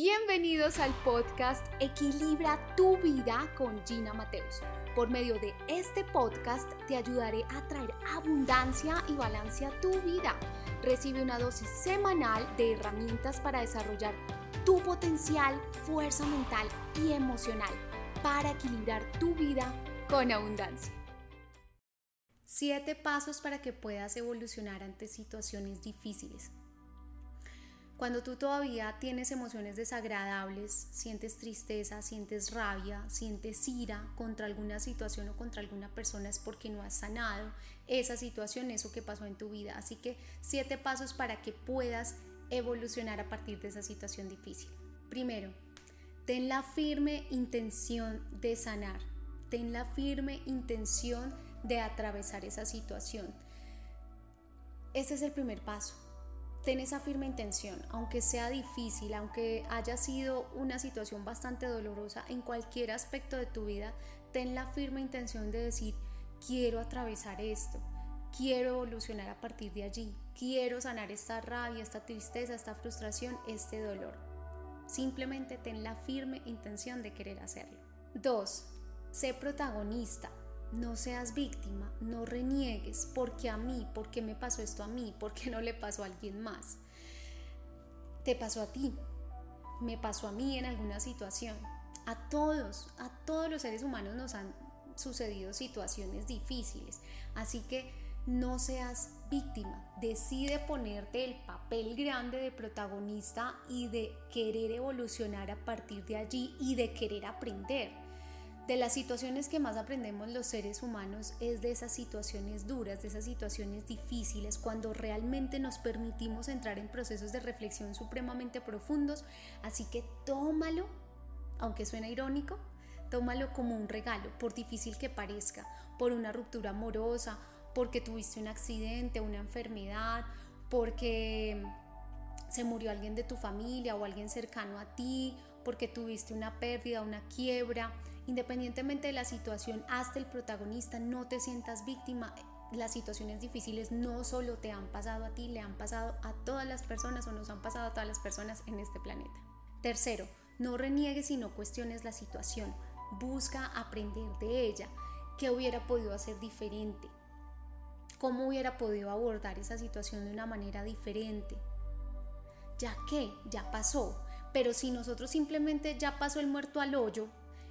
Bienvenidos al podcast Equilibra tu vida con Gina Mateus. Por medio de este podcast te ayudaré a traer abundancia y balance a tu vida. Recibe una dosis semanal de herramientas para desarrollar tu potencial, fuerza mental y emocional para equilibrar tu vida con abundancia. Siete pasos para que puedas evolucionar ante situaciones difíciles. Cuando tú todavía tienes emociones desagradables, sientes tristeza, sientes rabia, sientes ira contra alguna situación o contra alguna persona es porque no has sanado esa situación, eso que pasó en tu vida. Así que siete pasos para que puedas evolucionar a partir de esa situación difícil. Primero, ten la firme intención de sanar, ten la firme intención de atravesar esa situación. Ese es el primer paso ten esa firme intención, aunque sea difícil, aunque haya sido una situación bastante dolorosa en cualquier aspecto de tu vida, ten la firme intención de decir, quiero atravesar esto, quiero evolucionar a partir de allí, quiero sanar esta rabia, esta tristeza, esta frustración, este dolor. Simplemente ten la firme intención de querer hacerlo. 2. Sé protagonista. No seas víctima, no reniegues, porque a mí, porque me pasó esto a mí, porque no le pasó a alguien más. Te pasó a ti, me pasó a mí en alguna situación. A todos, a todos los seres humanos nos han sucedido situaciones difíciles. Así que no seas víctima, decide ponerte el papel grande de protagonista y de querer evolucionar a partir de allí y de querer aprender. De las situaciones que más aprendemos los seres humanos es de esas situaciones duras, de esas situaciones difíciles, cuando realmente nos permitimos entrar en procesos de reflexión supremamente profundos. Así que tómalo, aunque suene irónico, tómalo como un regalo, por difícil que parezca, por una ruptura amorosa, porque tuviste un accidente, una enfermedad, porque se murió alguien de tu familia o alguien cercano a ti, porque tuviste una pérdida, una quiebra, independientemente de la situación, hasta el protagonista, no te sientas víctima. Las situaciones difíciles no solo te han pasado a ti, le han pasado a todas las personas o nos han pasado a todas las personas en este planeta. Tercero, no reniegues y no cuestiones la situación. Busca aprender de ella. ¿Qué hubiera podido hacer diferente? ¿Cómo hubiera podido abordar esa situación de una manera diferente? ya que ya pasó. Pero si nosotros simplemente ya pasó el muerto al hoyo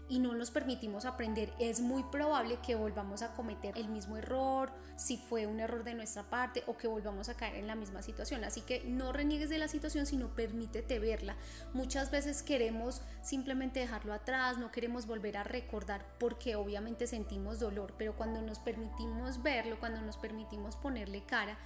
y no nos permitimos aprender, es muy probable que volvamos a cometer el mismo error, si fue un error de nuestra parte o que volvamos a caer en la misma situación. Así que no reniegues de la situación, sino permítete verla. Muchas veces queremos simplemente dejarlo atrás, no queremos volver a recordar porque obviamente sentimos dolor, pero cuando nos permitimos verlo, cuando nos permitimos ponerle cara,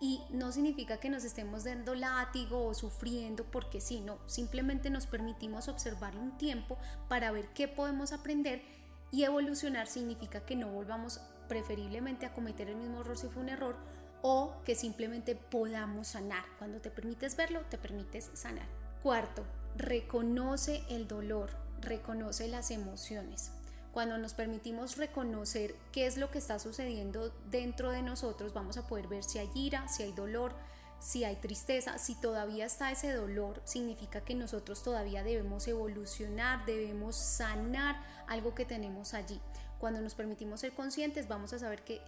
y no significa que nos estemos dando látigo o sufriendo porque sí, no, simplemente nos permitimos observarlo un tiempo para ver qué podemos aprender y evolucionar significa que no volvamos preferiblemente a cometer el mismo error si fue un error o que simplemente podamos sanar. Cuando te permites verlo, te permites sanar. Cuarto, reconoce el dolor, reconoce las emociones. Cuando nos permitimos reconocer qué es lo que está sucediendo dentro de nosotros, vamos a poder ver si hay ira, si hay dolor, si hay tristeza, si todavía está ese dolor, significa que nosotros todavía debemos evolucionar, debemos sanar algo que tenemos allí. Cuando nos permitimos ser conscientes, vamos a saber que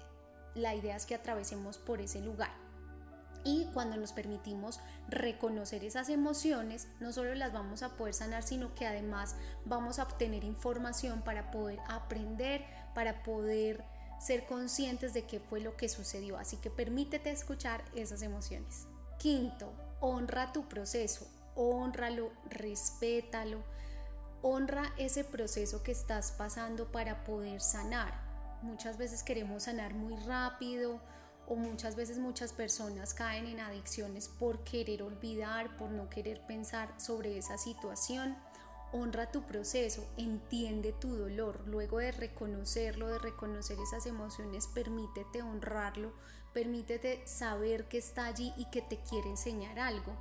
la idea es que atravesemos por ese lugar. Y cuando nos permitimos reconocer esas emociones, no solo las vamos a poder sanar, sino que además vamos a obtener información para poder aprender, para poder ser conscientes de qué fue lo que sucedió. Así que permítete escuchar esas emociones. Quinto, honra tu proceso, honralo, respétalo, honra ese proceso que estás pasando para poder sanar. Muchas veces queremos sanar muy rápido o muchas veces muchas personas caen en adicciones por querer olvidar, por no querer pensar sobre esa situación. Honra tu proceso, entiende tu dolor, luego de reconocerlo, de reconocer esas emociones, permítete honrarlo, permítete saber que está allí y que te quiere enseñar algo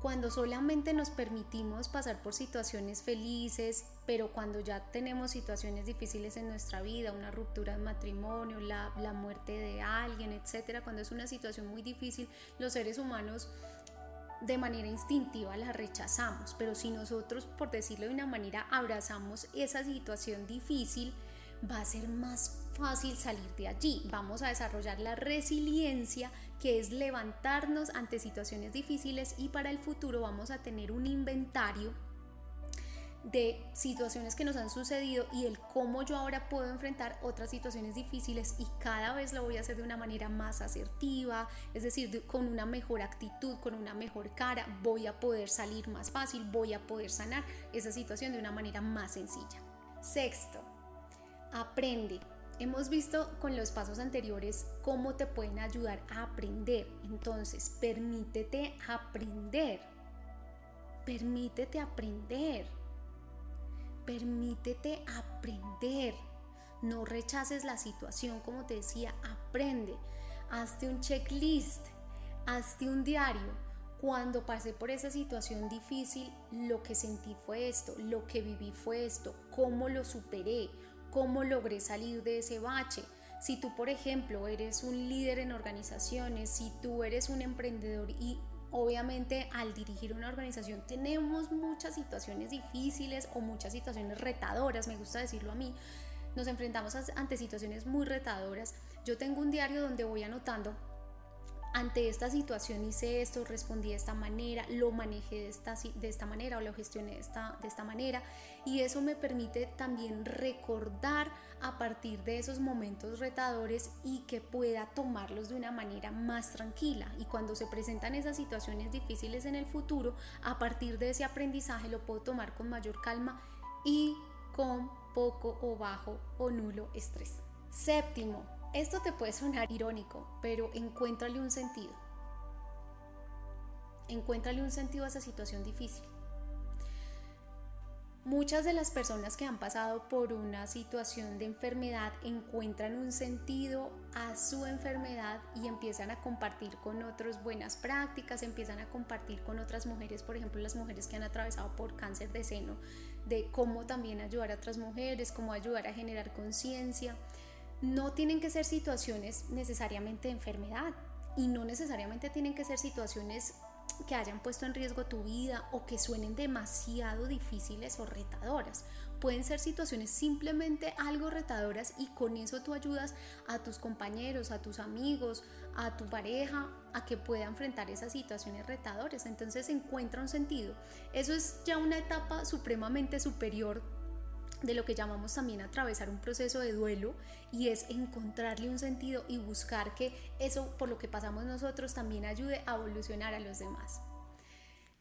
cuando solamente nos permitimos pasar por situaciones felices, pero cuando ya tenemos situaciones difíciles en nuestra vida, una ruptura de matrimonio, la, la muerte de alguien, etcétera, cuando es una situación muy difícil, los seres humanos de manera instintiva la rechazamos, pero si nosotros, por decirlo de una manera, abrazamos esa situación difícil, va a ser más fácil salir de allí. Vamos a desarrollar la resiliencia, que es levantarnos ante situaciones difíciles y para el futuro vamos a tener un inventario de situaciones que nos han sucedido y el cómo yo ahora puedo enfrentar otras situaciones difíciles y cada vez lo voy a hacer de una manera más asertiva, es decir, con una mejor actitud, con una mejor cara, voy a poder salir más fácil, voy a poder sanar esa situación de una manera más sencilla. Sexto, aprende. Hemos visto con los pasos anteriores cómo te pueden ayudar a aprender. Entonces, permítete aprender. Permítete aprender Permítete aprender. No rechaces la situación, como te decía, aprende. Hazte un checklist, hazte un diario. Cuando pasé por esa situación difícil, lo que sentí fue esto, lo que viví fue esto, cómo lo superé, cómo logré salir de ese bache. Si tú, por ejemplo, eres un líder en organizaciones, si tú eres un emprendedor y Obviamente al dirigir una organización tenemos muchas situaciones difíciles o muchas situaciones retadoras, me gusta decirlo a mí. Nos enfrentamos ante situaciones muy retadoras. Yo tengo un diario donde voy anotando ante esta situación hice esto, respondí de esta manera, lo manejé de esta, manera o lo gestioné de esta manera y eso me permite también recordar a partir de esos momentos retadores y que pueda tomarlos de una manera más tranquila y cuando se presentan esas situaciones difíciles en el futuro, a partir de ese aprendizaje lo puedo tomar con mayor calma y con poco o bajo o nulo estrés. Séptimo, esto te puede sonar irónico, pero encuéntrale un sentido. Encuéntrale un sentido a esa situación difícil. Muchas de las personas que han pasado por una situación de enfermedad encuentran un sentido a su enfermedad y empiezan a compartir con otros buenas prácticas, empiezan a compartir con otras mujeres, por ejemplo las mujeres que han atravesado por cáncer de seno, de cómo también ayudar a otras mujeres, cómo ayudar a generar conciencia no tienen que ser situaciones necesariamente de enfermedad y no necesariamente tienen que ser situaciones que hayan puesto en riesgo tu vida o que suenen demasiado difíciles o retadoras. Pueden ser situaciones simplemente algo retadoras y con eso tú ayudas a tus compañeros, a tus amigos, a tu pareja a que pueda enfrentar esas situaciones retadoras. Entonces encuentra un sentido. Eso es ya una etapa supremamente superior de lo que llamamos también atravesar un proceso de duelo y es encontrarle un sentido y buscar que eso por lo que pasamos nosotros también ayude a evolucionar a los demás.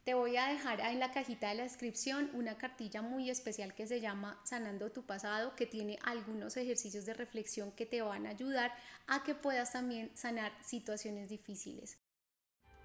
Te voy a dejar en la cajita de la descripción una cartilla muy especial que se llama Sanando tu pasado, que tiene algunos ejercicios de reflexión que te van a ayudar a que puedas también sanar situaciones difíciles.